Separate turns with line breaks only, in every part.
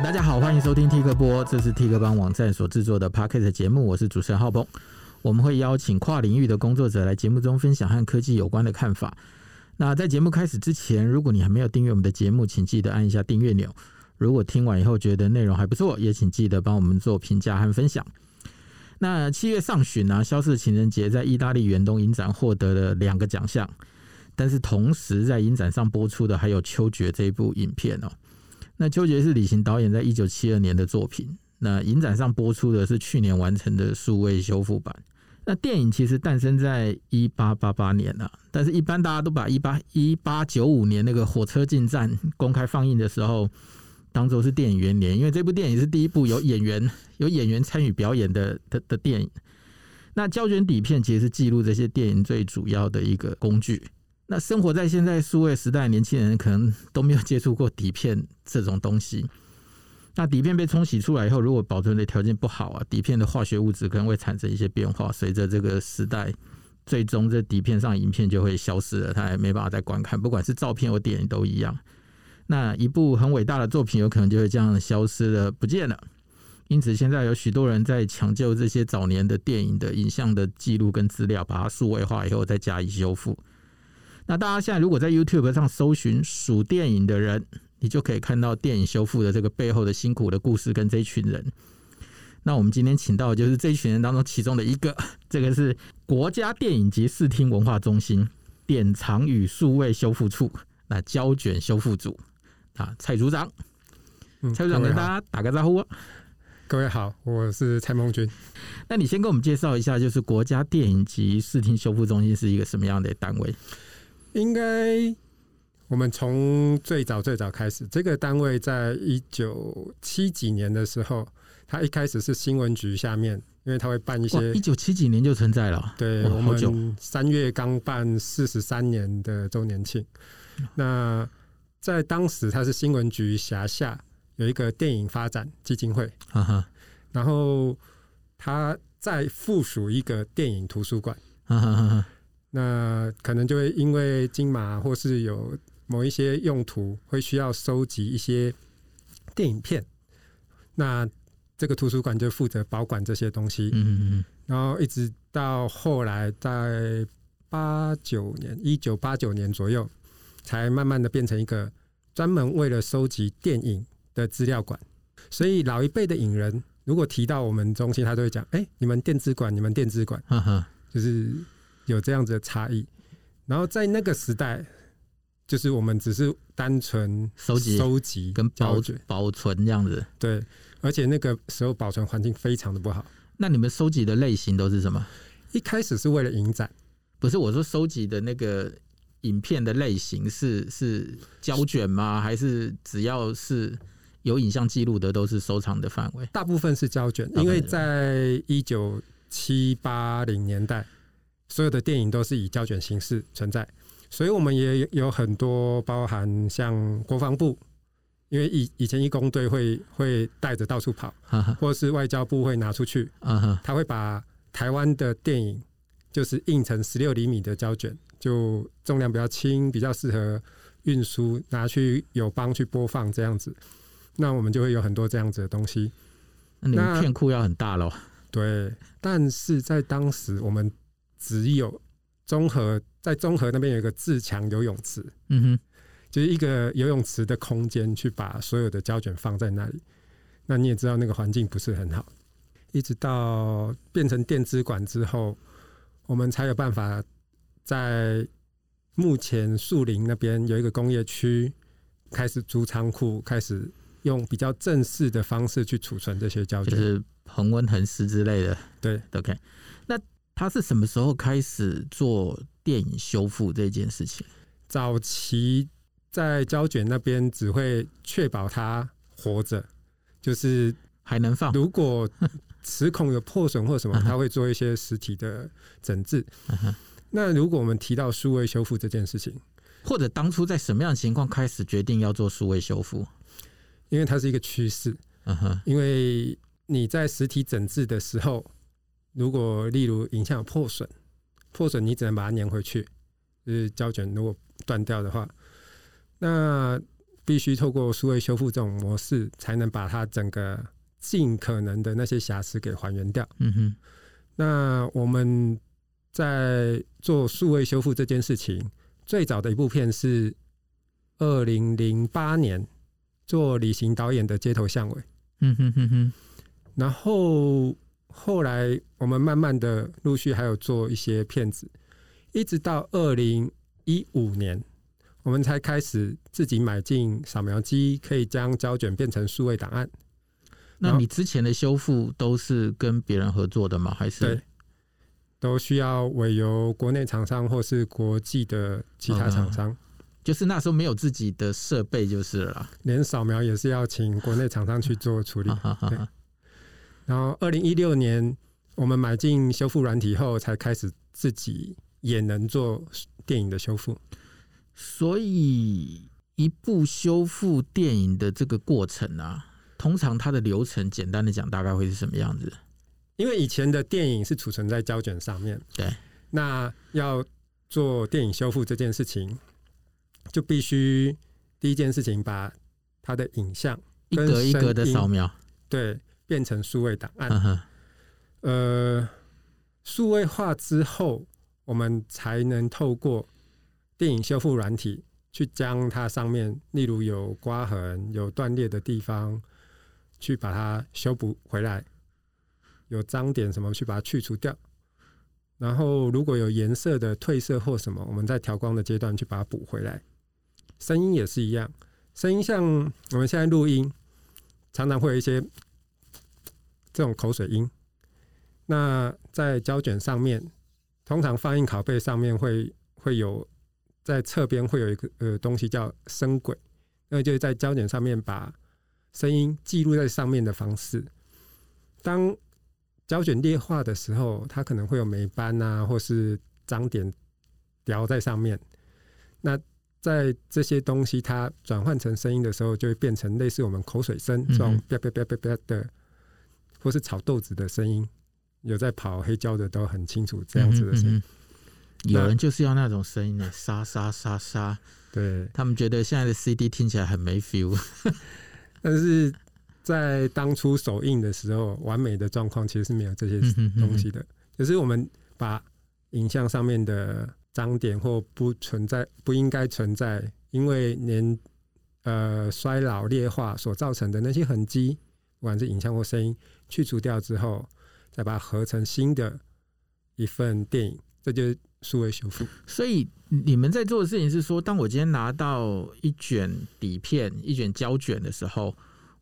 大家好，欢迎收听 T 哥播，这是 T 客邦网站所制作的 Pocket 节目，我是主持人浩鹏。我们会邀请跨领域的工作者来节目中分享和科技有关的看法。那在节目开始之前，如果你还没有订阅我们的节目，请记得按一下订阅钮。如果听完以后觉得内容还不错，也请记得帮我们做评价和分享。那七月上旬呢、啊，《消失情人节》在意大利远东影展获得了两个奖项，但是同时在影展上播出的还有《秋决》这一部影片哦。那《秋决》是李行导演在一九七二年的作品，那影展上播出的是去年完成的数位修复版。那电影其实诞生在一八八八年了，但是一般大家都把一八一八九五年那个火车进站 公开放映的时候。当做是电影元年，因为这部电影是第一部有演员有演员参与表演的的的电影。那胶卷底片其实是记录这些电影最主要的一个工具。那生活在现在数位时代年轻人可能都没有接触过底片这种东西。那底片被冲洗出来以后，如果保存的条件不好啊，底片的化学物质可能会产生一些变化。随着这个时代，最终这底片上影片就会消失了，它也没办法再观看，不管是照片或电影都一样。那一部很伟大的作品，有可能就会这样消失了，不见了。因此，现在有许多人在抢救这些早年的电影的影像的记录跟资料，把它数位化以后再加以修复。那大家现在如果在 YouTube 上搜寻“数电影的人”，你就可以看到电影修复的这个背后的辛苦的故事跟这一群人。那我们今天请到的就是这一群人当中其中的一个，这个是国家电影及视听文化中心典藏与数位修复处，那胶卷修复组。啊，蔡组长，蔡组长跟大家打个招呼。
各位好，我是蔡孟君。
那你先跟我们介绍一下，就是国家电影及视听修复中心是一个什么样的单位？
应该我们从最早最早开始，这个单位在一九七几年的时候，它一开始是新闻局下面，因为它会办一些。
一九七几年就存在了。
对，我们三月刚办四十三年的周年庆。那在当时，它是新闻局辖下有一个电影发展基金会，然后它再附属一个电影图书馆，那可能就会因为金马或是有某一些用途会需要收集一些电影片，那这个图书馆就负责保管这些东西。嗯嗯，然后一直到后来在八九年，一九八九年左右。才慢慢的变成一个专门为了收集电影的资料馆，所以老一辈的影人如果提到我们中心，他都会讲：“哎、欸，你们电子馆，你们电子馆，就是有这样子的差异。”然后在那个时代，就是我们只是单纯收集、收集
跟保保存这样子。
对，而且那个时候保存环境非常的不好。
那你们收集的类型都是什么？
一开始是为了影展，
不是我说收集的那个。影片的类型是是胶卷吗？还是只要是有影像记录的都是收藏的范围？
大部分是胶卷，因为在一九七八零年代，所有的电影都是以胶卷形式存在，所以我们也有很多包含像国防部，因为以以前义工队会会带着到处跑，或是外交部会拿出去，他会把台湾的电影就是印成十六厘米的胶卷。就重量比较轻，比较适合运输，拿去友邦去播放这样子，那我们就会有很多这样子的东西。
那你们片库要很大喽？
对，但是在当时我们只有综合，在综合那边有一个自强游泳池，嗯哼，就是一个游泳池的空间，去把所有的胶卷放在那里。那你也知道那个环境不是很好，一直到变成电子管之后，我们才有办法。在目前树林那边有一个工业区，开始租仓库，开始用比较正式的方式去储存这些胶卷，
就是恒温恒湿之类的。
对
，OK。那他是什么时候开始做电影修复这件事情？
早期在胶卷那边只会确保它活着，就是
还能放。
如果齿孔有破损或什么，他会做一些实体的整治。那如果我们提到数位修复这件事情，
或者当初在什么样的情况开始决定要做数位修复？
因为它是一个趋势。嗯哼，因为你在实体整治的时候，如果例如影像有破损，破损你只能把它粘回去，就是胶卷如果断掉的话，那必须透过数位修复这种模式，才能把它整个尽可能的那些瑕疵给还原掉。
嗯哼，
那我们在做数位修复这件事情，最早的一部片是二零零八年做李行导演的《街头巷尾》。
嗯哼哼哼，
然后后来我们慢慢的陆续还有做一些片子，一直到二零一五年。我们才开始自己买进扫描机，可以将胶卷变成数位档案。
那你之前的修复都是跟别人合作的吗？还是
对，都需要委由国内厂商或是国际的其他厂商？
就是那时候没有自己的设备就是了，
连扫描也是要请国内厂商去做处理。对。然后二零一六年我们买进修复软体后，才开始自己也能做电影的修复。
所以，一部修复电影的这个过程啊，通常它的流程，简单的讲，大概会是什么样子？
因为以前的电影是储存在胶卷上面，
对。
那要做电影修复这件事情，就必须第一件事情把它的影像
一格一格的扫描，
对，变成数位档案。呃，数位化之后，我们才能透过。电影修复软体去将它上面，例如有刮痕、有断裂的地方，去把它修补回来；有脏点什么，去把它去除掉。然后如果有颜色的褪色或什么，我们在调光的阶段去把它补回来。声音也是一样，声音像我们现在录音，常常会有一些这种口水音。那在胶卷上面，通常放映拷贝上面会会有。在侧边会有一个呃东西叫声轨，那就是在胶卷上面把声音记录在上面的方式。当胶卷裂化的时候，它可能会有霉斑啊，或是脏点掉在上面。那在这些东西它转换成声音的时候，就会变成类似我们口水声这种啪啪啪啪啪的，或是炒豆子的声音。有在跑黑胶的都很清楚这样子的声音。
有人就是要那种声音的，沙沙沙沙。
对，他
们觉得现在的 CD 听起来很没 feel，
但是在当初首映的时候，完美的状况其实是没有这些东西的。就是我们把影像上面的脏点或不存在、不应该存在，因为年呃衰老劣化所造成的那些痕迹，不管是影像或声音，去除掉之后，再把它合成新的一份电影，这就是。数位修复，
所以你们在做的事情是说，当我今天拿到一卷底片、一卷胶卷的时候，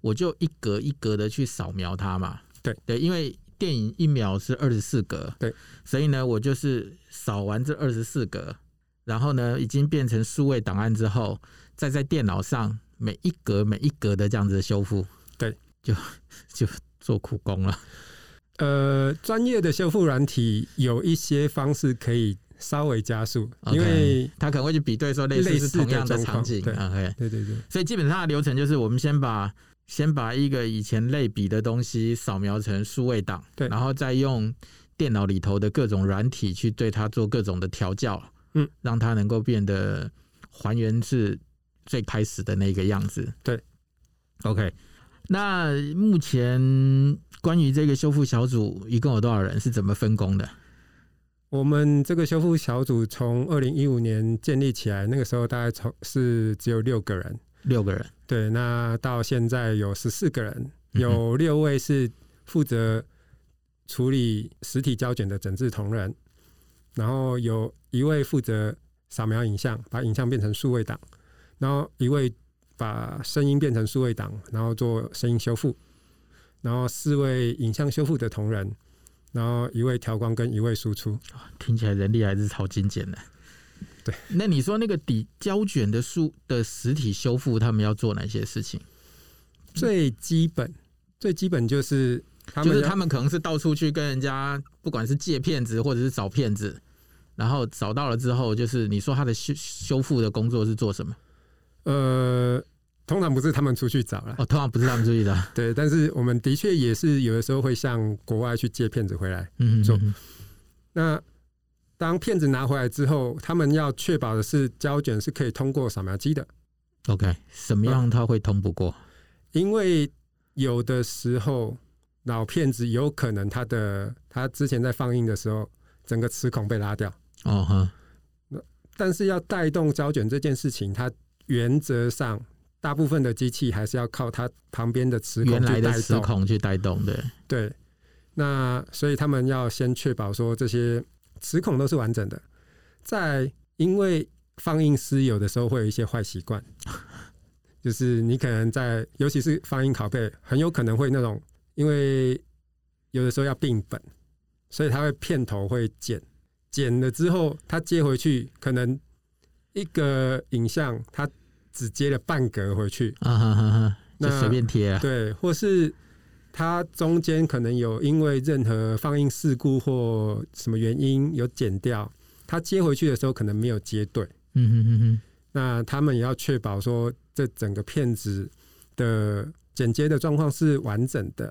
我就一格一格的去扫描它嘛。
对
对，因为电影一秒是二十四格，
对，
所以呢，我就是扫完这二十四格，然后呢，已经变成数位档案之后，再在电脑上每一格每一格的这样子的修复，
对，
就 就做苦工了。
呃，专业的修复软体有一些方式可以。稍微加速，因为
它可能会去比对说类似是同样的场景，
对，okay、对对对，
所以基本上的流程就是我们先把先把一个以前类比的东西扫描成数位档，
对，
然后再用电脑里头的各种软体去对它做各种的调教，
嗯，
让它能够变得还原至最开始的那个样子，
对
，OK。那目前关于这个修复小组一共有多少人？是怎么分工的？
我们这个修复小组从二零一五年建立起来，那个时候大概从是只有六个人，
六个人。
对，那到现在有十四个人，有六位是负责处理实体胶卷的整治同仁，然后有一位负责扫描影像，把影像变成数位档，然后一位把声音变成数位档，然后做声音修复，然后四位影像修复的同仁。然后一位调光跟一位输出，
听起来人力还是超精简的。
对，
那你说那个底胶卷的书的实体修复，他们要做哪些事情？
最基本，最基本就是他们，
就是他们可能是到处去跟人家，不管是借片子或者是找片子，然后找到了之后，就是你说他的修修复的工作是做什么？
呃。通常不是他们出去找了，
哦，通常不是他们出去找，
对，但是我们的确也是有的时候会向国外去借片子回来做。
嗯、哼哼
那当片子拿回来之后，他们要确保的是胶卷是可以通过扫描机的
，OK，什么样它会通不过？
因为有的时候老片子有可能它的它之前在放映的时候，整个磁孔被拉掉。哦哈。那但是要带动胶卷这件事情，它原则上大部分的机器还是要靠它旁边的磁孔
原来的磁孔去带动的。
对。那所以他们要先确保说这些磁孔都是完整的。在因为放映师有的时候会有一些坏习惯。就是你可能在，尤其是放映拷贝，很有可能会那种，因为有的时候要并本，所以他会片头会剪，剪了之后他接回去，可能一个影像他只接了半格回去，啊哈哈哈，
就随便贴啊，
对，或是它中间可能有因为任何放映事故或什么原因有剪掉，它接回去的时候可能没有接对，嗯哼哼哼，那他们也要确保说。这整个片子的剪接的状况是完整的，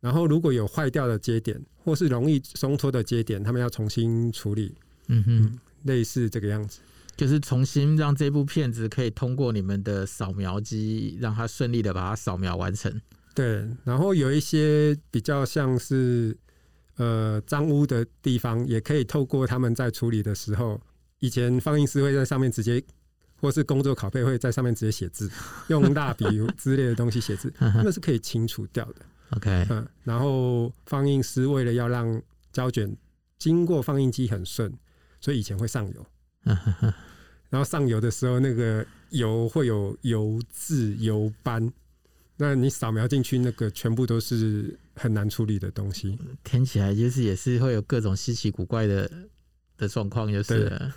然后如果有坏掉的接点或是容易松脱的接点，他们要重新处理。嗯哼，类似这个样子，
就是重新让这部片子可以通过你们的扫描机，让它顺利的把它扫描完成。
对，然后有一些比较像是呃脏污的地方，也可以透过他们在处理的时候，以前放映师会在上面直接。或是工作拷贝会在上面直接写字，用蜡笔之类的东西写字，那是可以清除掉的。
OK，
嗯，然后放映师为了要让胶卷经过放映机很顺，所以以前会上油。然后上油的时候，那个油会有油渍、油斑，那你扫描进去，那个全部都是很难处理的东西。
听起来就是也是会有各种稀奇古怪的的状况，就是。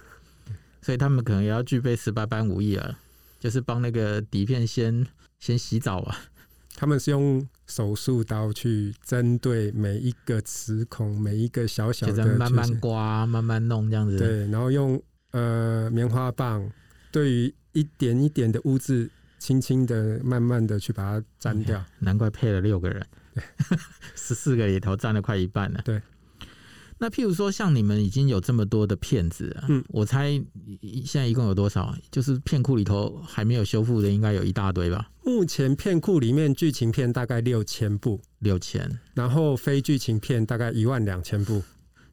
所以他们可能也要具备十八般武艺啊，就是帮那个底片先先洗澡啊。
他们是用手术刀去针对每一个齿孔，每一个小小的，
慢慢刮，慢慢弄这样子。
对，然后用呃棉花棒，对于一点一点的污渍，轻轻的、慢慢的去把它粘掉。
难怪配了六个人，十四个里头占了快一半了。
对。
那譬如说，像你们已经有这么多的骗子，嗯，我猜现在一共有多少？就是片库里头还没有修复的，应该有一大堆吧？
目前片库里面剧情片大概六千部，
六千，
然后非剧情片大概一万两千部。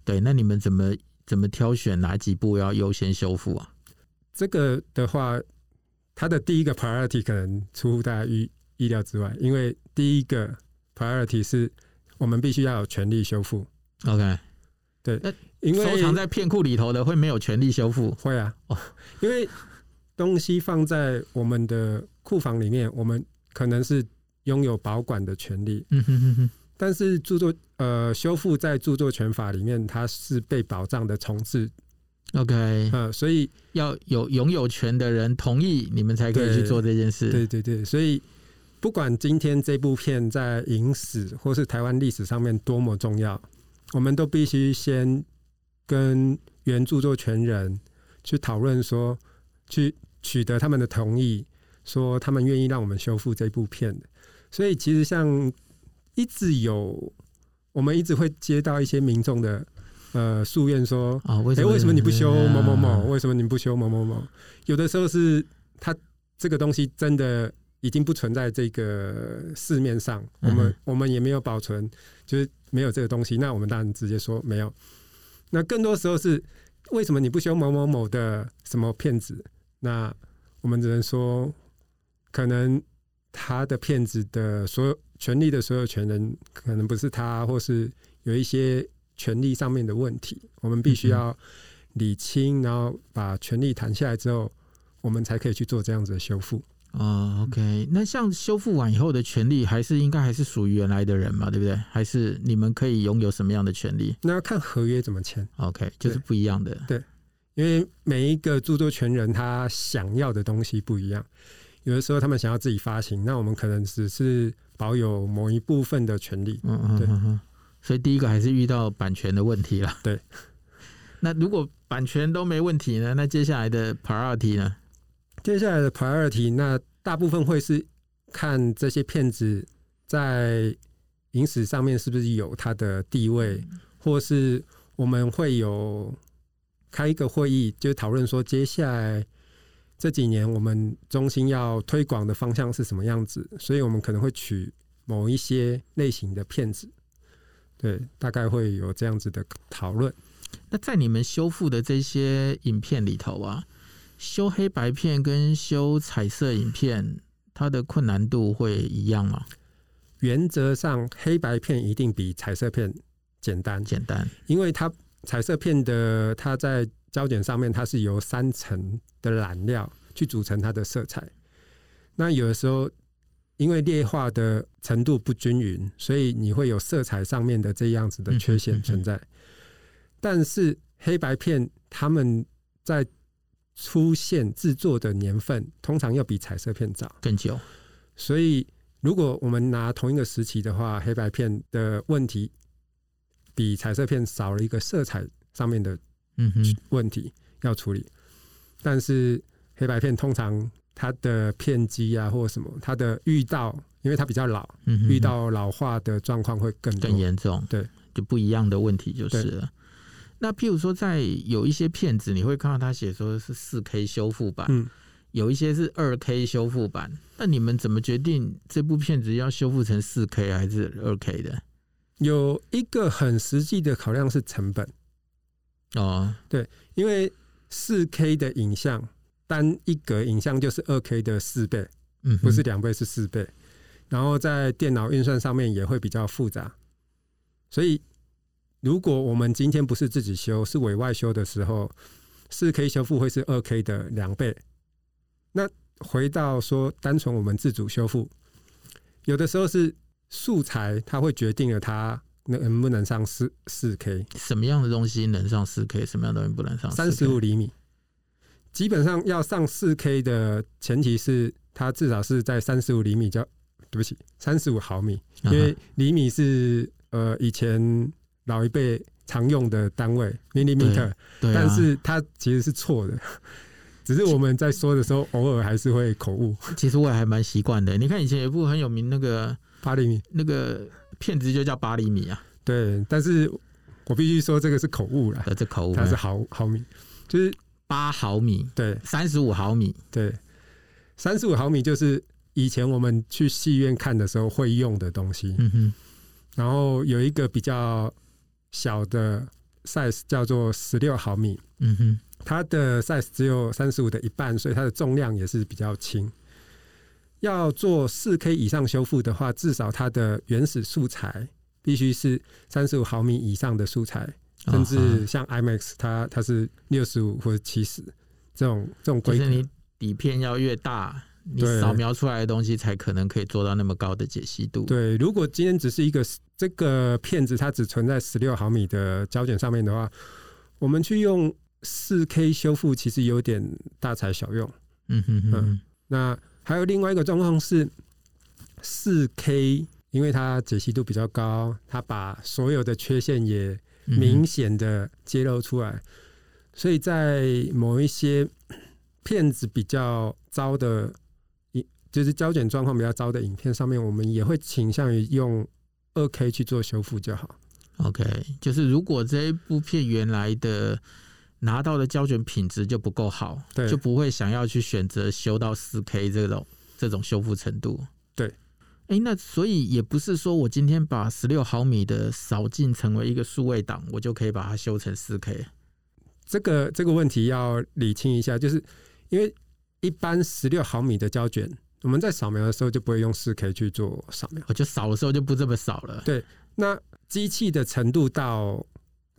对，那你们怎么怎么挑选哪几部要优先修复啊？
这个的话，它的第一个 priority 可能出乎大家意意料之外，因为第一个 priority 是我们必须要有权利修复。
OK。
对，
那因为收藏在片库里头的会没有权利修复？
会啊，哦，因为东西放在我们的库房里面，我们可能是拥有保管的权利。嗯哼哼哼。但是著作呃修复在著作权法里面，它是被保障的重置。
OK，
呃，所以
要有拥有权的人同意，你们才可以去做这件事。
对对对，所以不管今天这部片在影史或是台湾历史上面多么重要。我们都必须先跟原著作权人去讨论，说去取得他们的同意，说他们愿意让我们修复这部片。所以，其实像一直有，我们一直会接到一些民众的呃诉愿，说啊，为什么？为什么你不修某某某？为什么你不修某某某？有的时候是他这个东西真的已经不存在这个市面上，我们我们也没有保存，就是。没有这个东西，那我们当然直接说没有。那更多时候是为什么你不修某某某的什么骗子？那我们只能说，可能他的骗子的所有权利的所有权人可能不是他，或是有一些权利上面的问题，我们必须要理清，然后把权利谈下来之后，我们才可以去做这样子的修复。
哦，OK，那像修复完以后的权利，还是应该还是属于原来的人嘛，对不对？还是你们可以拥有什么样的权利？
那要看合约怎么签。
OK，就是不一样的。
对，因为每一个著作权人他想要的东西不一样，有的时候他们想要自己发行，那我们可能只是保有某一部分的权利。嗯嗯，对。
所以第一个还是遇到版权的问题了。
对。
那如果版权都没问题呢？那接下来的 priority 呢？
接下来的 priority，那大部分会是看这些骗子在影史上面是不是有他的地位，或是我们会有开一个会议，就讨论说接下来这几年我们中心要推广的方向是什么样子，所以我们可能会取某一些类型的片子，对，大概会有这样子的讨论。
那在你们修复的这些影片里头啊，修黑白片跟修彩色影片，它的困难度会一样吗？
原则上，黑白片一定比彩色片简单，
简单，
因为它彩色片的它在胶卷上面，它是由三层的染料去组成它的色彩。那有的时候，因为裂化的程度不均匀，所以你会有色彩上面的这样子的缺陷存在。但是黑白片他们在出现制作的年份，通常要比彩色片早
更久。
所以如果我们拿同一个时期的话，黑白片的问题比彩色片少了一个色彩上面的嗯哼问题要处理。但是黑白片通常它的片机啊或者什么，它的遇到因为它比较老，遇到老化的状况会更
更严重。
对，
就不一样的问题就是了。那譬如说，在有一些片子，你会看到他写说是四 K 修复版，嗯，有一些是二 K 修复版。那你们怎么决定这部片子要修复成四 K 还是二 K 的？
有一个很实际的考量是成本。
哦，
对，因为四 K 的影像单一格影像就是二 K 的四倍，嗯，不是两倍，是四倍。然后在电脑运算上面也会比较复杂，所以。如果我们今天不是自己修，是委外修的时候，四 K 修复会是二 K 的两倍。那回到说，单纯我们自主修复，有的时候是素材，它会决定了它能不能上四四 K。
什么样的东西能上四 K？什么样的东西不能上？
三十五厘米，基本上要上四 K 的前提是它至少是在三十五厘米，叫对不起，三十五毫米，因为厘米是呃以前。老一辈常用的单位 millimeter，但是它其实是错的，只是我们在说的时候偶尔还是会口误。
其实我也还蛮习惯的。你看以前有一部很有名那个
八厘米，
那个片子就叫八厘米啊。
对，但是我必须说这个是口误了。
这口误，
它是毫毫米，就是
八毫米。
对，
三十五毫米。
对，三十五毫米就是以前我们去戏院看的时候会用的东西。嗯哼，然后有一个比较。小的 size 叫做十六毫米，嗯哼，它的 size 只有三十五的一半，所以它的重量也是比较轻。要做四 K 以上修复的话，至少它的原始素材必须是三十五毫米以上的素材，甚至像 IMAX 它它是六十五或者七十这种这种规格。
就是你底片要越大，你扫描出来的东西才可能可以做到那么高的解析度。
对，如果今天只是一个。这个片子它只存在十六毫米的胶卷上面的话，我们去用四 K 修复，其实有点大材小用。嗯哼哼嗯，那还有另外一个状况是，四 K 因为它解析度比较高，它把所有的缺陷也明显的揭露出来，所以在某一些片子比较糟的影，就是胶卷状况比较糟的影片上面，我们也会倾向于用。二 K 去做修复就好。
OK，就是如果这一部片原来的拿到的胶卷品质就不够好，对，就不会想要去选择修到四 K 这种这种修复程度。
对，
哎、欸，那所以也不是说我今天把十六毫米的扫进成为一个数位档，我就可以把它修成四 K。
这个这个问题要理清一下，就是因为一般十六毫米的胶卷。我们在扫描的时候就不会用四 K 去做扫描，
我就扫的时候就不这么扫了。
对，那机器的程度到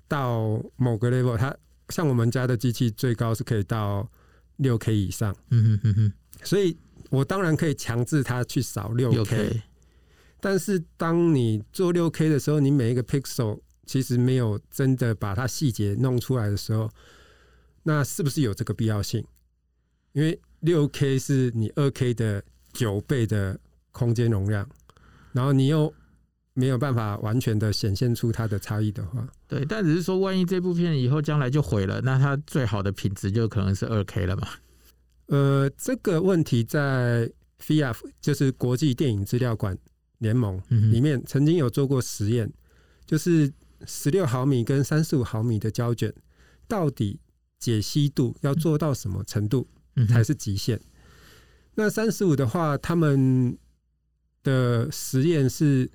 到某个 level，它像我们家的机器最高是可以到六 K 以上。嗯哼哼哼。所以我当然可以强制它去扫六 K，但是当你做六 K 的时候，你每一个 pixel 其实没有真的把它细节弄出来的时候，那是不是有这个必要性？因为六 K 是你二 K 的九倍的空间容量，然后你又没有办法完全的显现出它的差异的话，
对，但只是说，万一这部片以后将来就毁了，那它最好的品质就可能是二 K 了嘛？
呃，这个问题在 FIAF 就是国际电影资料馆联盟里面曾经有做过实验，就是十六毫米跟三十五毫米的胶卷到底解析度要做到什么程度？才是极限。嗯、那三十五的话，他们的实验是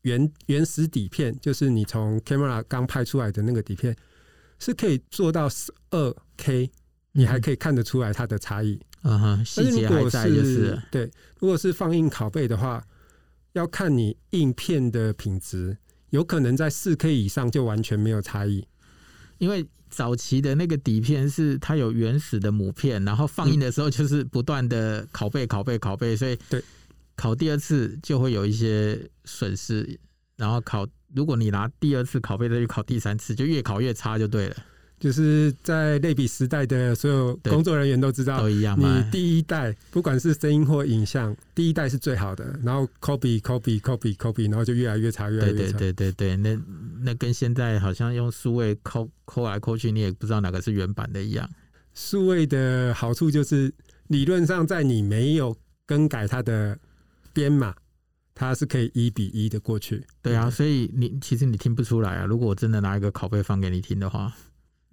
原原始底片，就是你从 camera 刚拍出来的那个底片，是可以做到十二 K，你还可以看得出来它的差异。
嗯哼，细节还在就是
对。如果是放映拷贝的话，要看你印片的品质，有可能在四 K 以上就完全没有差异，
因为早期的那个底片是它有原始的母片，然后放映的时候就是不断的拷贝、拷贝、拷贝，所以对拷第二次就会有一些损失，然后拷如果你拿第二次拷贝再去拷第三次，就越拷越差就对了。
就是在类比时代的所有工作人员都知道，
都一样。
你第一代不管是声音或影像，第一代是最好的，然后 copy copy copy copy，然后就越来越差，越来越差。
对对对对，那那跟现在好像用数位抠抠来抠去，你也不知道哪个是原版的一样。
数位的好处就是理论上在你没有更改它的编码，它是可以一比一的过去。
对啊，所以你其实你听不出来啊。如果我真的拿一个拷贝放给你听的话。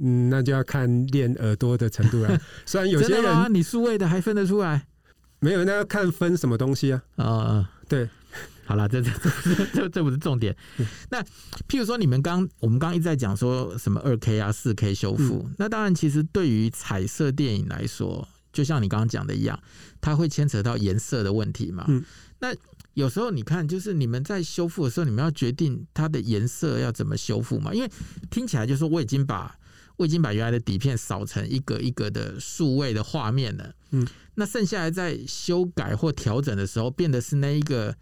嗯，那就要看练耳朵的程度了。虽然有些人，
你数位的还分得出来，
没有，那要看分什么东西啊。
啊、哦，
对，
好了，这这这这这不是重点。那譬如说，你们刚我们刚一直在讲说什么二 K 啊、四 K 修复，嗯、那当然，其实对于彩色电影来说，就像你刚刚讲的一样，它会牵扯到颜色的问题嘛。嗯，那有时候你看，就是你们在修复的时候，你们要决定它的颜色要怎么修复嘛？因为听起来就是说，我已经把我已经把原来的底片扫成一个一个的数位的画面了，嗯，那剩下来在修改或调整的时候，变的是那一个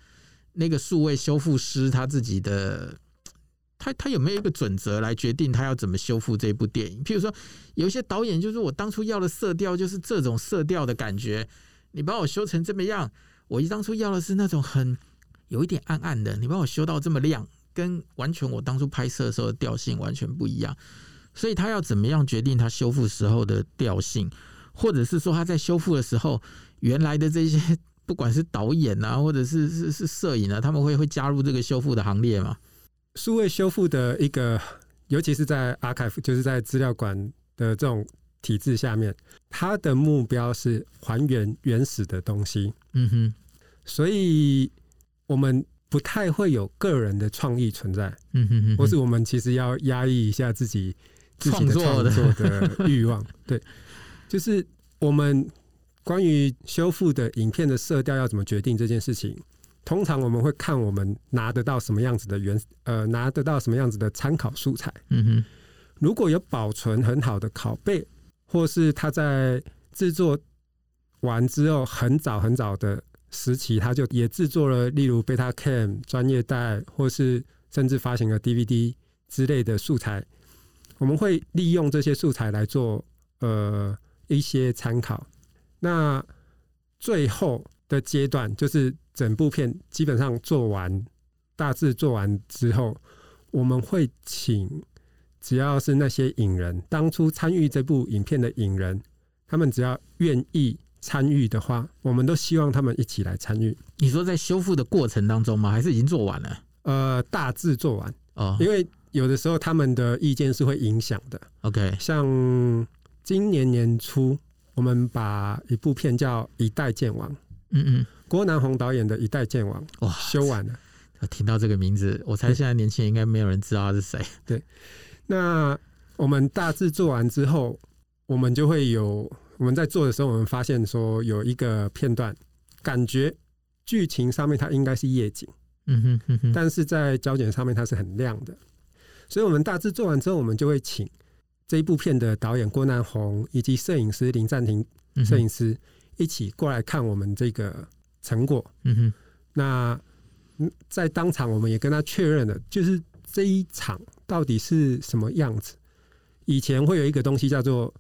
那个数位修复师他自己的，他他有没有一个准则来决定他要怎么修复这部电影？譬如说，有一些导演就是我当初要的色调就是这种色调的感觉，你把我修成这么样，我一当初要的是那种很有一点暗暗的，你把我修到这么亮，跟完全我当初拍摄的时候的调性完全不一样。所以他要怎么样决定他修复时候的调性，或者是说他在修复的时候，原来的这些 不管是导演啊，或者是是是摄影啊，他们会会加入这个修复的行列吗？
数位修复的一个，尤其是在 archive，就是在资料馆的这种体制下面，它的目标是还原原始的东西。嗯哼，所以我们不太会有个人的创意存在。嗯哼哼，或是我们其实要压抑一下自己。创作的欲望，对，就是我们关于修复的影片的色调要怎么决定这件事情。通常我们会看我们拿得到什么样子的原呃，拿得到什么样子的参考素材。嗯哼，如果有保存很好的拷贝，或是他在制作完之后很早很早的时期，他就也制作了，例如 Betacam 专业带，或是甚至发行了 DVD 之类的素材。我们会利用这些素材来做呃一些参考。那最后的阶段就是整部片基本上做完，大致做完之后，我们会请只要是那些影人，当初参与这部影片的影人，他们只要愿意参与的话，我们都希望他们一起来参与。
你说在修复的过程当中吗？还是已经做完了？
呃，大致做完哦，因为。有的时候他们的意见是会影响的。OK，像今年年初，我们把一部片叫《一代剑王》，嗯嗯，郭南红导演的《一代剑王》哇，修完了。
听到这个名字，我猜现在年轻人应该没有人知道他是谁。
对，那我们大致做完之后，我们就会有我们在做的时候，我们发现说有一个片段，感觉剧情上面它应该是夜景，嗯哼哼哼，但是在胶卷上面它是很亮的。所以，我们大致做完之后，我们就会请这一部片的导演郭南红以及摄影师林暂停摄影师一起过来看我们这个成果。嗯哼。那在当场，我们也跟他确认了，就是这一场到底是什么样子。以前会有一个东西叫做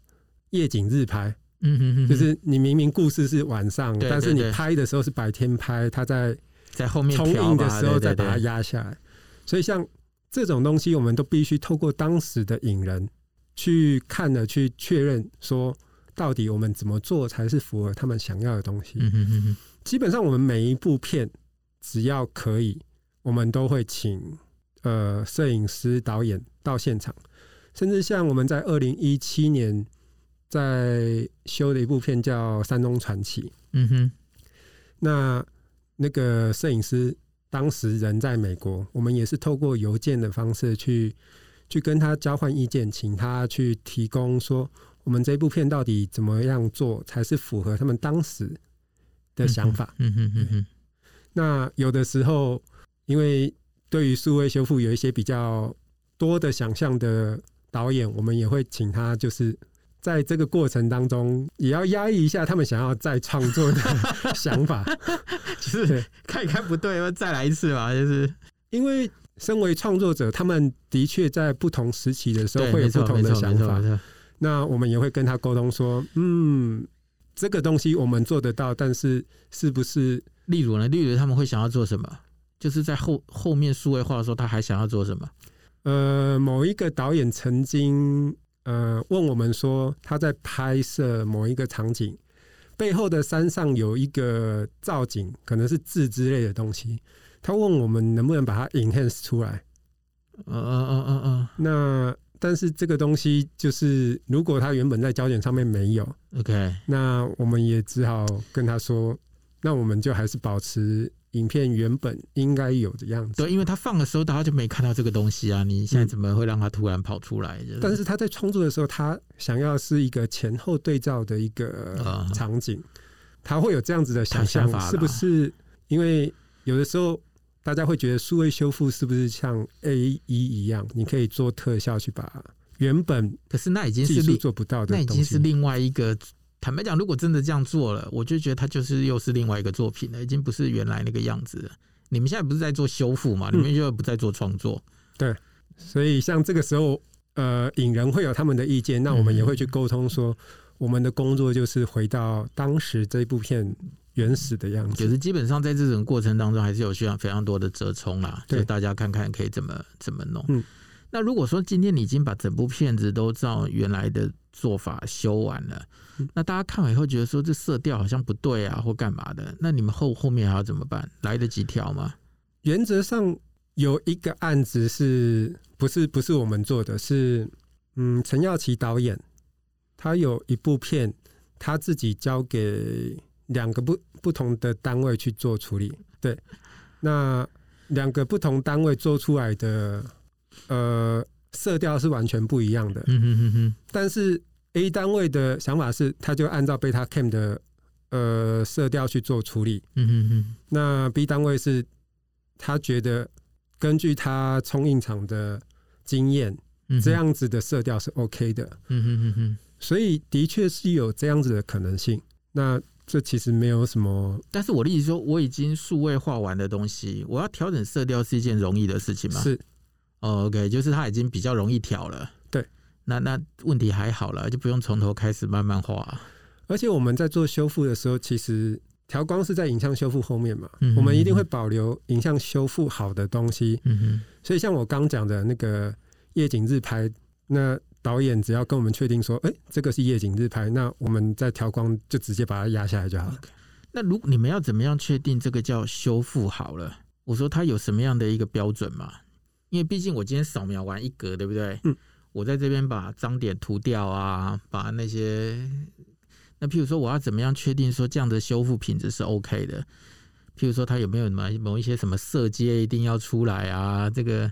夜景日拍。嗯哼哼。就是你明明故事是晚上，但是你拍的时候是白天拍，他在
在后面
重映的时候再把它压下来。所以，像。这种东西，我们都必须透过当时的引人去看了，去确认说，到底我们怎么做才是符合他们想要的东西。嗯哼哼哼。基本上，我们每一部片只要可以，我们都会请呃摄影师、导演到现场。甚至像我们在二零一七年在修的一部片叫《山东传奇》。
嗯哼，
那那个摄影师当时人在美国，我们也是透过邮件的方式去去跟他交换意见，请他去提供说我们这部片到底怎么样做才是符合他们当时的想法。
嗯哼嗯哼。
那有的时候，因为对于数位修复有一些比较多的想象的导演，我们也会请他就是。在这个过程当中，也要压抑一下他们想要再创作的想法，
就是看一看不对，要再来一次吧。就是
因为身为创作者，他们的确在不同时期的时候会有不同的想法。那我们也会跟他沟通说，嗯，这个东西我们做得到，但是是不是？
例如呢？例如他们会想要做什么？就是在后后面数位化的时候，他还想要做什么？
呃，某一个导演曾经。呃，问我们说他在拍摄某一个场景，背后的山上有一个造景，可能是字之类的东西。他问我们能不能把它 enhance 出来。
啊啊啊啊啊。
那但是这个东西就是，如果他原本在胶卷上面没有
，OK，
那我们也只好跟他说，那我们就还是保持。影片原本应该有的样子，
对，因为他放的时候大家就没看到这个东西啊。你现在怎么会让他突然跑出来？
嗯、但是他在创作的时候，他想要是一个前后对照的一个场景，嗯、他会有这样子的想象，是不是？因为有的时候大家会觉得数位修复是不是像 A E 一样，你可以做特效去把原本
可是那已经是
做不到的，
那已经是另外一个。坦白讲，如果真的这样做了，我就觉得它就是又是另外一个作品了，已经不是原来那个样子了。你们现在不是在做修复嘛？你们就不在做创作。
嗯，对，所以像这个时候，呃，影人会有他们的意见，那我们也会去沟通，说我们的工作就是回到当时这部片原始的样子。
就是基本上在这种过程当中，还是有需要非常多的折冲啦，就大家看看可以怎么怎么弄。嗯，那如果说今天你已经把整部片子都照原来的做法修完了。那大家看完以后觉得说，这色调好像不对啊，或干嘛的？那你们后后面还要怎么办？来得及调吗？
原则上有一个案子是不是不是我们做的？是嗯，陈耀琪导演，他有一部片，他自己交给两个不不同的单位去做处理。对，那两个不同单位做出来的呃色调是完全不一样的。嗯哼哼哼，但是。A 单位的想法是，他就按照 Betacam 的呃色调去做处理。嗯哼哼。那 B 单位是，他觉得根据他冲印厂的经验，这样子的色调是 OK 的。嗯哼哼哼。所以的确是有这样子的可能性。那这其实没有什么。
但是我的意思说，我已经数位化完的东西，我要调整色调是一件容易的事情吗？
是。
Oh, OK，就是它已经比较容易调了。对那那问题还好了，就不用从头开始慢慢画。
而且我们在做修复的时候，其实调光是在影像修复后面嘛，嗯、我们一定会保留影像修复好的东西。嗯哼。所以像我刚讲的那个夜景日拍，那导演只要跟我们确定说，哎、欸，这个是夜景日拍，那我们在调光就直接把它压下来就好了。Okay.
那如果你们要怎么样确定这个叫修复好了？我说它有什么样的一个标准嘛？因为毕竟我今天扫描完一格，对不对？嗯。我在这边把脏点涂掉啊，把那些那譬如说，我要怎么样确定说这样的修复品质是 OK 的？譬如说，它有没有什么某一些什么色阶一定要出来啊？这个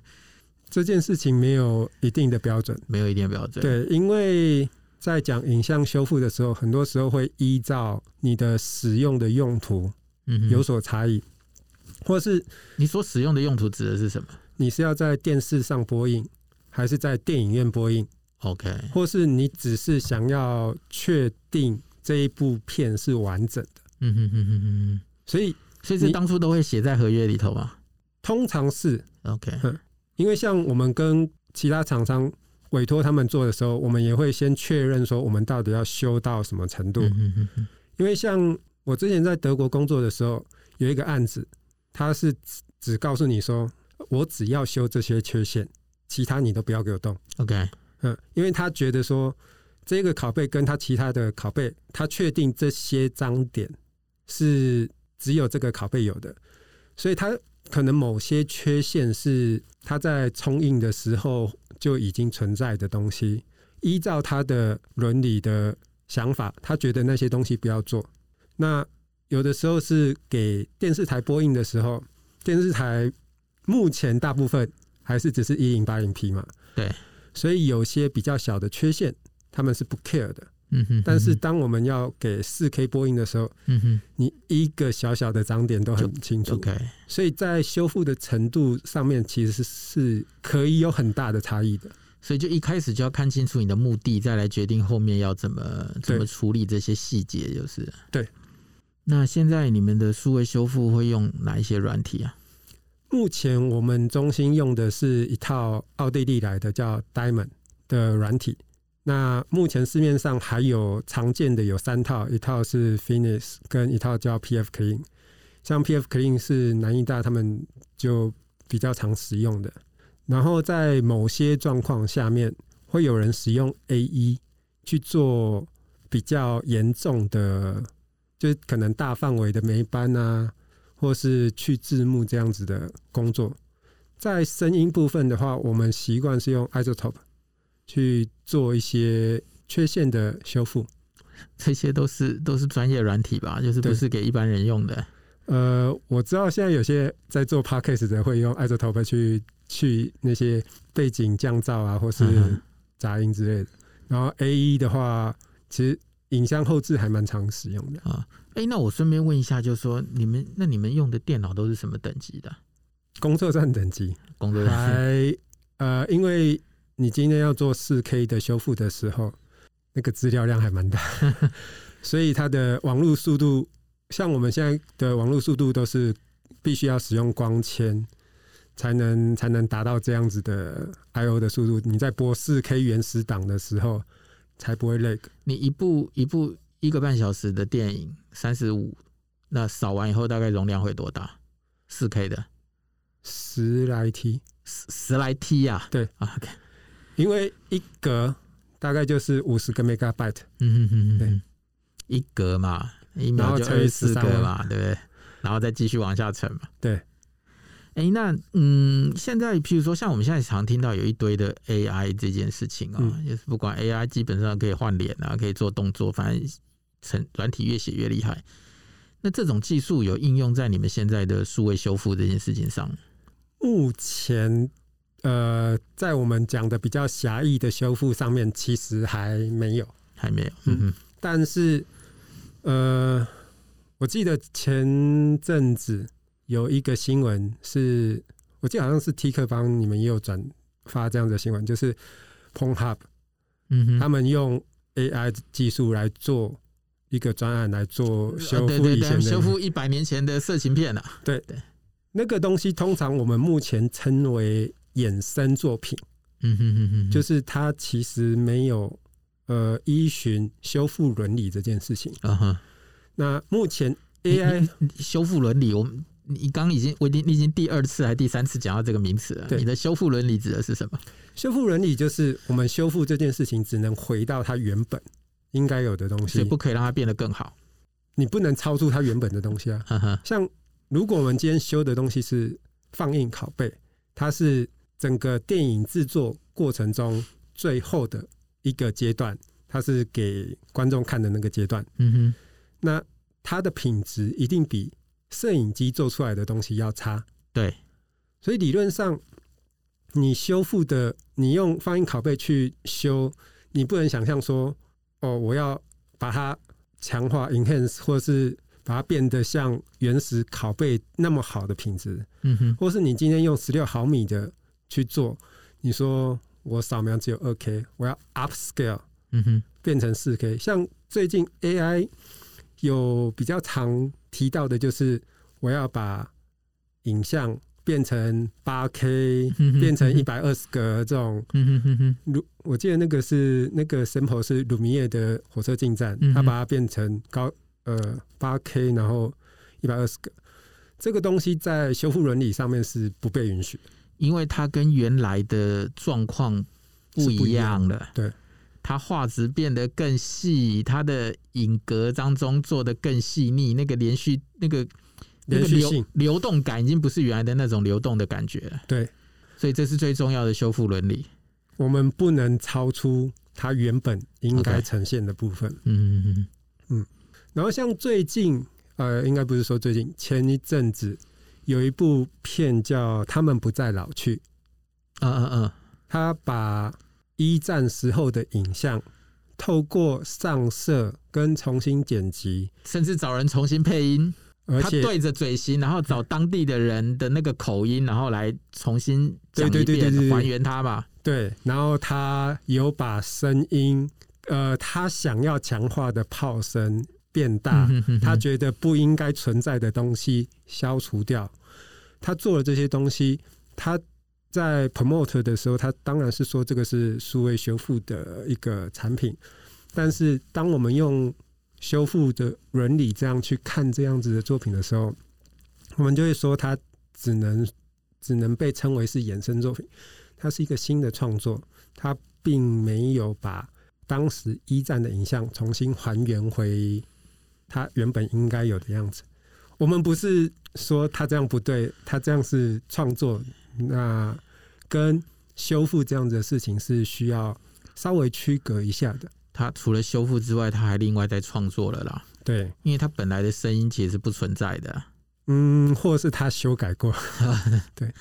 这件事情没有一定的标准，
没有一定的标准。
对，因为在讲影像修复的时候，很多时候会依照你的使用的用途嗯有所差异，嗯、或是
你所使用的用途指的是什么？
你是要在电视上播映？还是在电影院播映
，OK，
或是你只是想要确定这一部片是完整的，嗯哼哼哼哼，所以
所以这当初都会写在合约里头吧？
通常是。
OK，
因为像我们跟其他厂商委托他们做的时候，我们也会先确认说我们到底要修到什么程度。嗯哼哼，因为像我之前在德国工作的时候，有一个案子，他是只告诉你说，我只要修这些缺陷。其他你都不要给我动
，OK，
嗯，因为他觉得说这个拷贝跟他其他的拷贝，他确定这些脏点是只有这个拷贝有的，所以他可能某些缺陷是他在冲印的时候就已经存在的东西，依照他的伦理的想法，他觉得那些东西不要做。那有的时候是给电视台播映的时候，电视台目前大部分还是只是一零八零 P 嘛，
对，
所以有些比较小的缺陷，他们是不 care 的。
嗯哼，
但是当我们要给四 K 播音的时候，
嗯哼，
你一个小小的脏点都很清楚。
OK，
所以在修复的程度上面，其实是是可以有很大的差异的。
所以就一开始就要看清楚你的目的，再来决定后面要怎么怎么处理这些细节，就是
对。
那现在你们的数位修复会用哪一些软体啊？
目前我们中心用的是一套奥地利来的叫 Diamond 的软体。那目前市面上还有常见的有三套，一套是 Finis，跟一套叫 PF Clean。像 PF Clean 是南艺大他们就比较常使用的。然后在某些状况下面，会有人使用 AE 去做比较严重的，就是可能大范围的霉斑啊，或是去字幕这样子的工作。在声音部分的话，我们习惯是用 iZotope。去做一些缺陷的修复，
这些都是都是专业软体吧？就是不是给一般人用的。
呃，我知道现在有些在做 podcast 的会用 iZotope 去去那些背景降噪啊，或是杂音之类的。然后 AE 的话，其实影像后置还蛮常使用的
啊。哎、欸，那我顺便问一下，就是说你们那你们用的电脑都是什么等级的？
工作站等级，
工作站
还呃，因为。你今天要做四 K 的修复的时候，那个资料量还蛮大，所以它的网络速度，像我们现在的网络速度都是必须要使用光纤才能才能达到这样子的 I/O 的速度。你在播四 K 原始档的时候才不会 lag。
你一部一部一个半小时的电影三十五，那扫完以后大概容量会多大？四 K 的
十来 T，
十十来 T 呀？
对
，OK。
因为一格大概就是五十个 megabyte，
嗯哼哼哼，对，一格嘛，一秒就二十四个嘛，对不对？然后再继续往下沉嘛，
对。
哎、欸，那嗯，现在譬如说，像我们现在常听到有一堆的 AI 这件事情啊、就是不管 AI 基本上可以换脸啊，可以做动作，反正成软体越写越厉害。那这种技术有应用在你们现在的数位修复这件事情上？
目前。呃，在我们讲的比较狭义的修复上面，其实还没有，
还没有。嗯嗯，
但是，呃，我记得前阵子有一个新闻，是我记得好像是 T 客帮你们也有转发这样的新闻，就是 Pornhub，
嗯哼，
他们用 AI 技术来做一个专案来做修复以前的
修复一百年前的色情片啊。
对对，那个东西通常我们目前称为。衍生作品，
嗯哼哼哼，
就是它其实没有呃依循修复伦理这件事情
啊哈。
那目前 AI
修复伦理，我们你刚已经我已经你已经第二次还是第三次讲到这个名词了。你的修复伦理指的是什么？
修复伦理就是我们修复这件事情只能回到它原本应该有的东西，
不可以让它变得更好。
你不能超出它原本的东西啊。像如果我们今天修的东西是放映拷贝，它是。整个电影制作过程中最后的一个阶段，它是给观众看的那个阶段。
嗯哼，
那它的品质一定比摄影机做出来的东西要差。
对，所
以理论上，你修复的，你用放映拷贝去修，你不能想象说，哦，我要把它强化 enhance，或是把它变得像原始拷贝那么好的品质。
嗯哼，
或是你今天用十六毫米的。去做，你说我扫描只有二 K，我要 upscale，
嗯哼，
变成四 K。像最近 AI 有比较常提到的，就是我要把影像变成八 K，变成一百二十格这种。嗯哼哼哼。我记得那个是那个 sample 是鲁米耶的火车进站，他把它变成高呃八 K，然后一百二十格。这个东西在修复伦理上面是不被允许的。
因为它跟原来的状况不一样了，
对，
它画质变得更细，它的影格当中做的更细腻，那个连续那个
连续性
流流动感已经不是原来的那种流动的感觉了，
对，
所以这是最重要的修复伦理。
我们不能超出它原本应该呈现的部分。
嗯嗯
嗯。然后像最近，呃，应该不是说最近，前一阵子有一部片叫《他们不再老去》。
嗯嗯嗯。
他把一战时候的影像透过上色跟重新剪辑，
甚至找人重新配音。他对着嘴型，然后找当地的人的那个口音，然后来重新讲一遍，还原他吧。
对，然后他有把声音，呃，他想要强化的炮声变大，他觉得不应该存在的东西消除掉。他做了这些东西，他在 promote 的时候，他当然是说这个是数位修复的一个产品，但是当我们用修复的伦理，这样去看这样子的作品的时候，我们就会说它只能只能被称为是衍生作品，它是一个新的创作，它并没有把当时一战的影像重新还原回它原本应该有的样子。我们不是说它这样不对，它这样是创作，那跟修复这样子的事情是需要稍微区隔一下的。
他除了修复之外，他还另外在创作了啦。
对，
因为他本来的声音其实是不存在的。
嗯，或是他修改过。对，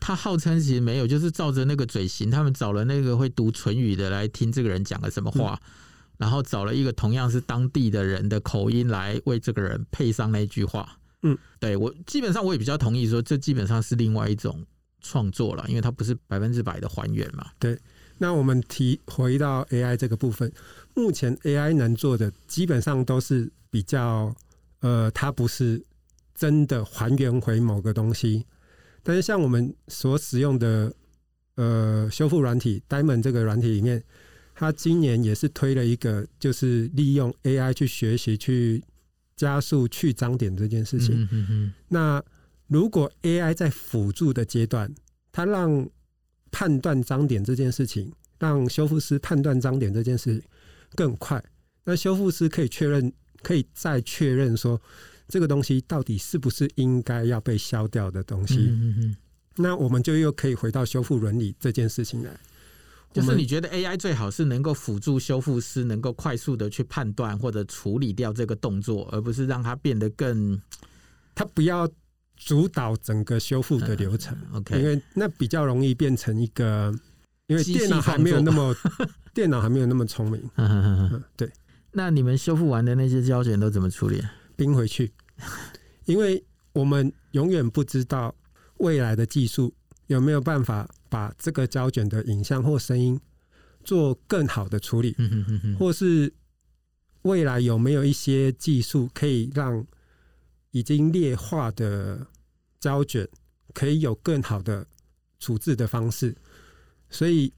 他号称其实没有，就是照着那个嘴型，他们找了那个会读唇语的来听这个人讲了什么话，嗯，然后找了一个同样是当地的人的口音来为这个人配上那句话。
嗯，
对，我基本上我也比较同意说，这基本上是另外一种创作了，因为它不是百分之百的还原嘛。
对。那我们提回到 AI 这个部分，目前 AI 能做的基本上都是比较，呃，它不是真的还原回某个东西。但是像我们所使用的呃修复软体 Diamond 这个软体里面，它今年也是推了一个，就是利用 AI 去学习、去加速去脏点这件事情。
嗯哼哼。
那如果 AI 在辅助的阶段，它让判断脏点这件事情，让修复师判断脏点这件事更快。那修复师可以确认，可以再确认说，这个东西到底是不是应该要被消掉的东西。
嗯嗯。
那我们就又可以回到修复伦理这件事情来。
就是你觉得 AI 最好是能够辅助修复师，能够快速的去判断或者处理掉这个动作，而不是让它变得更，
它不要。主导整个修复的流程
，OK，
因为那比较容易变成一个，因为电脑还没有那么，电脑还没有那么聪明。对，
那你们修复完的那些胶卷都怎么处理？
冰回去，因为我们永远不知道未来的技术有没有办法把这个胶卷的影像或声音做更好的处理，或是未来有没有一些技术可以让已经劣化的胶卷可以有更好的处置的方式，所以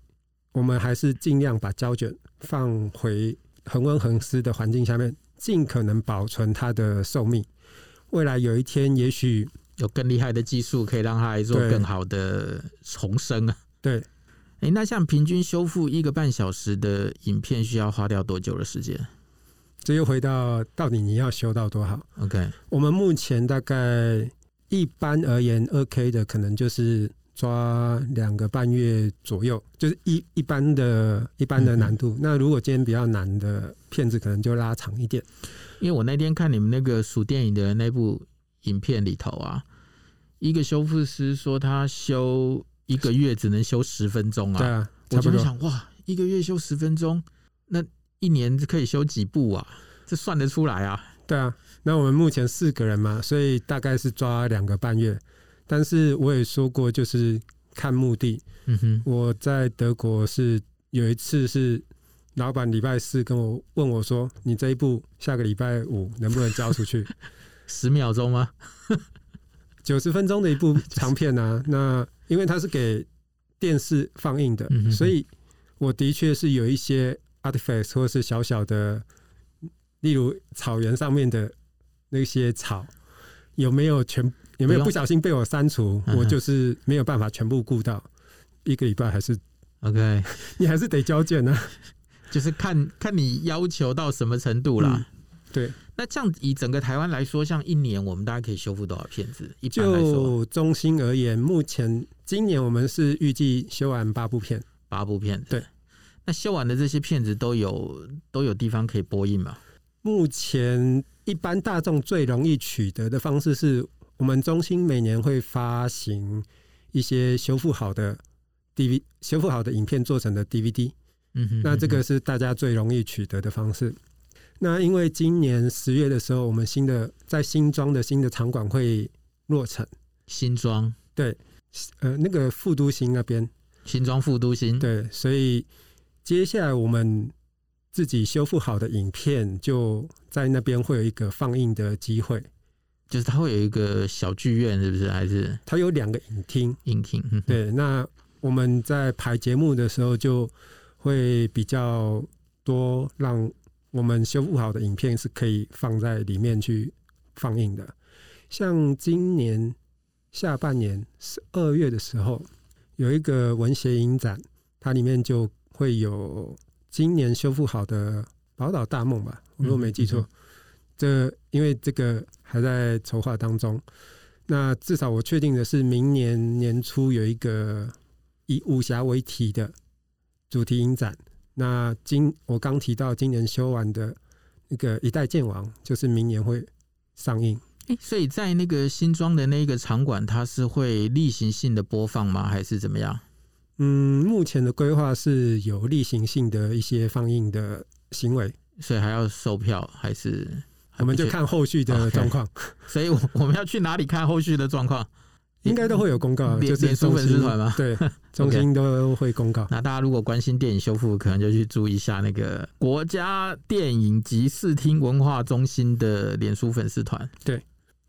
我们还是尽量把胶卷放回恒温恒湿的环境下面，尽可能保存它的寿命。未来有一天，也许
有更厉害的技术可以让它来做更好的重生啊。
对，
哎，那像平均修复一个半小时的影片，需要花掉多久的时间？
这又回到到底你要修到多好
？OK，
我们目前大概一般而言，二 K 的可能就是抓两个半月左右，就是一一般的一般的难度。嗯。那如果今天比较难的片子，可能就拉长一点。
因为我那天看你们那个数电影的那部影片里头啊，一个修复师说他修一个月只能修十分钟啊。
对啊，
我就想哇，一个月修十分钟，那。一年可以修几部啊？这算得出来啊？
对啊，那我们目前四个人嘛，所以大概是抓两个半月。但是我也说过，就是看目的。
嗯哼，
我在德国是有一次是老板礼拜四跟我问我说：“你这一部下个礼拜五能不能交出去？”
十秒钟吗？
九十分钟的一部长片啊。那因为它是给电视放映的，所以我的确是有一些。Artifact 或是小小的，例如草原上面的那些草，有没有全有没有不小心被我删除？我就是没有办法全部顾到，一个礼拜还是
OK，
你还是得交卷呢，
就是看看你要求到什么程度啦。
嗯、对，
那这样以整个台湾来说，像一年我们大概可以修复多少片子？
一般来说中心而言，目前今年我们是预计修完八部片。
八部片。
对，
那修完的这些片子都有都有地方可以播映吗？
目前一般大众最容易取得的方式是我们中心每年会发行一些修复好的 DVD，修复好的影片做成的 DVD。嗯哼，那这个是大家最容易取得的方式。那因为今年十月的时候，我们新的在新庄的新的场馆会落成。
新庄
对，呃，那个副都心那边，
新庄副都心
对，所以接下来我们自己修复好的影片就在那边会有一个放映的机会，
就是它会有一个小剧院，是不是？还是
它有两个影厅？
影厅
对。那我们在排节目的时候就会比较多让。我们修复好的影片是可以放在里面去放映的。像今年下半年十二月的时候，有一个文学影展，它里面就会有今年修复好的《宝岛大梦》吧，我如果没记错。这因为这个还在筹划当中。那至少我确定的是，明年年初有一个以武侠为题的主题影展。那今我刚提到今年修完的那个《一代剑王》，就是明年会上映。
欸，所以在那个新庄的那个场馆，它是会例行性的播放吗？还是怎么样？
嗯，目前的规划是有例行性的一些放映的行为，
所以还要售票，还是
我们就看后续的状况。
Okay. 所以，我我们要去哪里看后续的状况？
应该都会有公告，就是
脸书粉丝团吗？
对，中心都会公告。
那大家如果关心电影修复，可能就去注意一下那个国家电影及视听文化中心的脸书粉丝团。
对，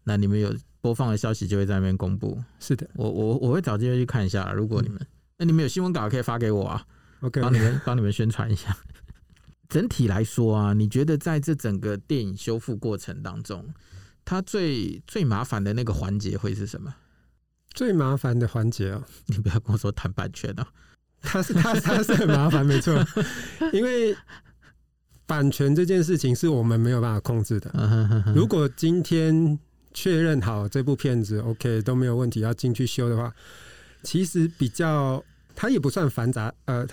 那你们有播放的消息就会在那边公布。
是的，
我我我会找机会去看一下。如果你们，那、嗯、你们有新闻稿可以发给我啊
，OK，
帮你们 帮你们宣传一下。整体来说啊，你觉得在这整个电影修复过程当中，它最最麻烦的那个环节会是什么？
最麻烦的环节哦，
你不要跟我说谈版权哦，
它是它它是很麻烦，没错，因为版权这件事情是我们没有办法控制的。如果今天确认好这部片子 OK 都没有问题，要进去修的话，其实比较它也不算繁杂，呃，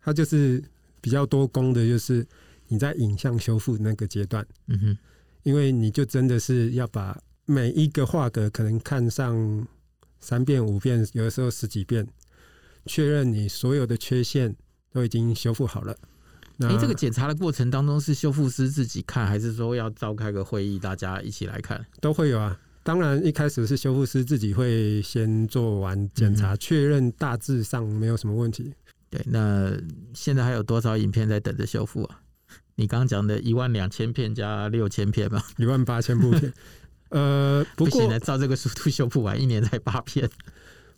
它就是比较多功的，就是你在影像修复那个阶段，嗯哼，因为你就真的是要把每一个画格可能看上。三遍五遍，有的时候十几遍，确认你所有的缺陷都已经修复好了。
哎、欸，这个检查的过程当中是修复师自己看，还是说要召开个会议，大家一起来看？
都会有啊。当然，一开始是修复师自己会先做完检查，确、嗯、认大致上没有什么问题。
对，那现在还有多少影片在等着修复啊？你刚刚讲的一万两千片加六千片吧？
一万八千部片。呃，不过
不照这个速度修复完，一年才八片。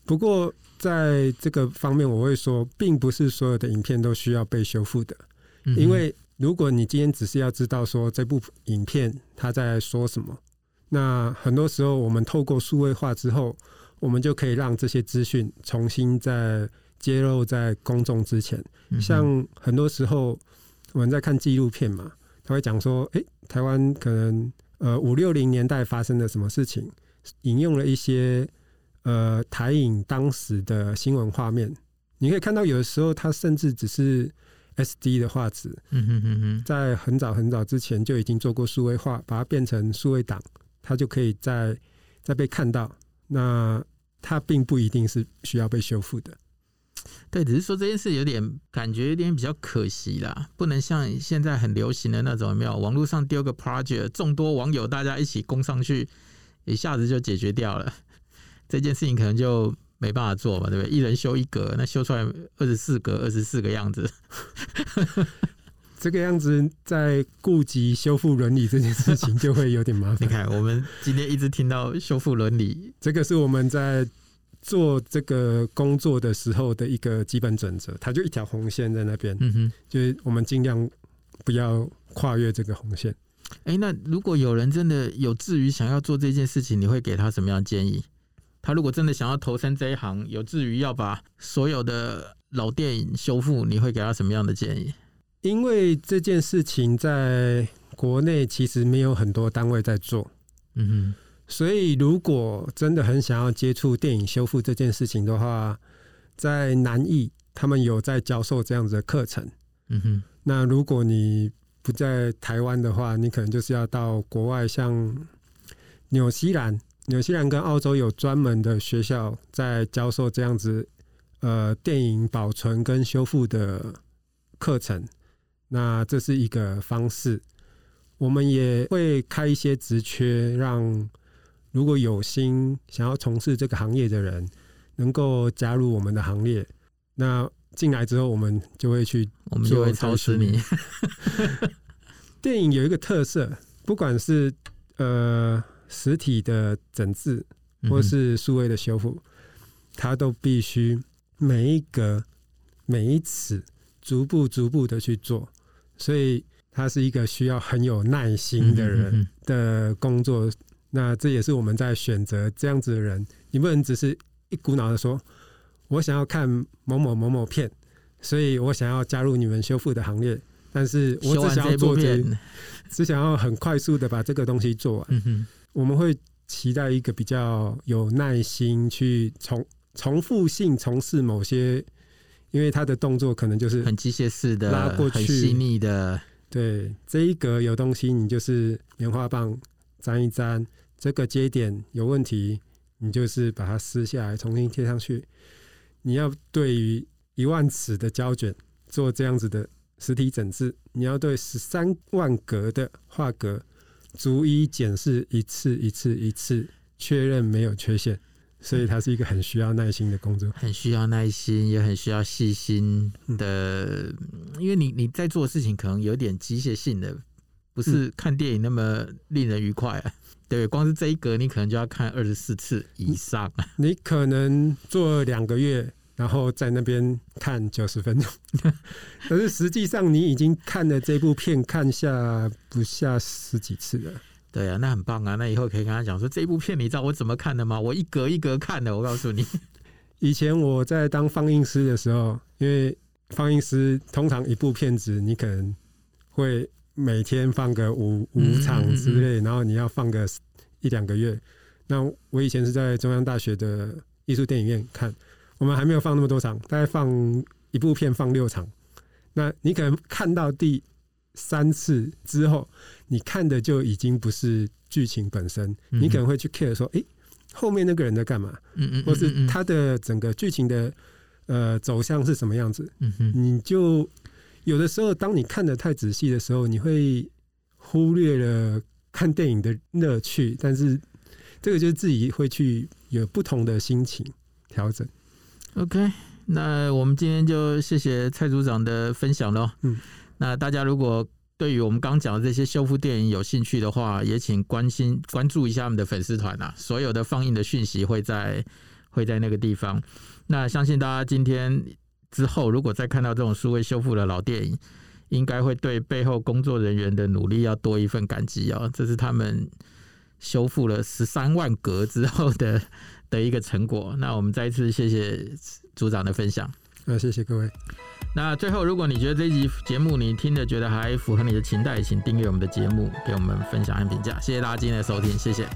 不过在这个方面，我会说，并不是所有的影片都需要被修复的。因为如果你今天只是要知道说这部影片它在说什么，那很多时候我们透过数位化之后，我们就可以让这些资讯重新再揭露在公众之前。像很多时候我们在看纪录片嘛，他会讲说，哎，台湾可能。呃，五六零年代发生了什么事情？引用了一些呃台影当时的新闻画面，你可以看到，有的时候它甚至只是 SD 的画质。嗯哼哼哼，在很早很早之前就已经做过数位化，把它变成数位档，它就可以再再被看到。那它并不一定是需要被修复的。
对，只是说这件事有点感觉有点比较可惜啦，不能像现在很流行的那种，有没有网络上丢个 project，众多网友大家一起攻上去，一下子就解决掉了 这件事情，可能就没办法做嘛，对不对？一人修一格，那修出来二十四格，二十四个样子，
这个样子在顾及修复伦理这件事情就会有点麻烦。
你看，我们今天一直听到修复伦理，
这个是我们在。做这个工作的时候的一个基本准则，它就一条红线在那边，嗯哼，就是我们尽量不要跨越这个红线。
哎、欸，那如果有人真的有志于想要做这件事情，你会给他什么样的建议？他如果真的想要投身这一行，有志于要把所有的老电影修复，你会给他什么样的建议？
因为这件事情在国内其实没有很多单位在做，嗯哼。所以，如果真的很想要接触电影修复这件事情的话，在南艺他们有在教授这样子的课程。
嗯哼，
那如果你不在台湾的话，你可能就是要到国外，像纽西兰、纽西兰跟澳洲有专门的学校在教授这样子呃电影保存跟修复的课程。那这是一个方式。我们也会开一些职缺，让如果有心想要从事这个行业的人。能够加入我们的行列，那进来之后，我们就会去，
我们就会操持你。
电影有一个特色，不管是呃实体的整治，或是数位的修复，它都必须每一格每一尺逐步逐步的去做，所以他是一个需要很有耐心的人的工作。那这也是我们在选择这样子的人，你不能只是。一股脑的说，我想要看某某某某片，所以我想要加入你们修复的行列。但是我只想要做这，只想要很快速的把这个东西做完。嗯，我们会期待一个比较有耐心去重重复性从事某些，因为他的动作可能就是
很机械式的、拉过去、很细腻的。
对，这一格有东西，你就是棉花棒粘一粘，这个接点有问题。你就是把它撕下来，重新贴上去。你要对于一万尺的胶卷做这样子的实体整治，你要对十三万格的画格逐一检视一次一次一次，确认没有缺陷。所以它是一个很需要耐心的工作，
很需要耐心，也很需要细心的。因为你你在做的事情可能有点机械性的，不是看电影那么令人愉快啊。对，光是这一格，你可能就要看二十四次以上。
你可能做两个月，然后在那边看九十分钟，可是实际上你已经看了这部片，看下不下十几次了。
对啊，那很棒啊！那以后可以跟他讲说，这部片你知道我怎么看的吗？我一格一格看的。我告诉你，
以前我在当放映师的时候，因为放映师通常一部片子，你可能会。每天放个五五场之类，然后你要放个一两个月。那我以前是在中央大学的艺术电影院看，我们还没有放那么多场，大概放一部片放六场。那你可能看到第三次之后，你看的就已经不是剧情本身，你可能会去 care 说，哎，后面那个人在干嘛？嗯嗯，或是他的整个剧情的呃走向是什么样子？嗯哼，你就。有的时候，当你看的太仔细的时候，你会忽略了看电影的乐趣。但是，这个就是自己会去有不同的心情调整。
OK，那我们今天就谢谢蔡组长的分享喽。嗯，那大家如果对于我们刚讲的这些修复电影有兴趣的话，也请关心关注一下我们的粉丝团啊，所有的放映的讯息会在会在那个地方。那相信大家今天。之后，如果再看到这种数位修复的老电影，应该会对背后工作人员的努力要多一份感激哦。这是他们修复了十三万格之后的的一个成果。那我们再一次谢谢组长的分享。
那谢谢各位。
那最后，如果你觉得这一集节目你听的觉得还符合你的期待，请订阅我们的节目，给我们分享和评价。谢谢大家今天的收听，谢谢。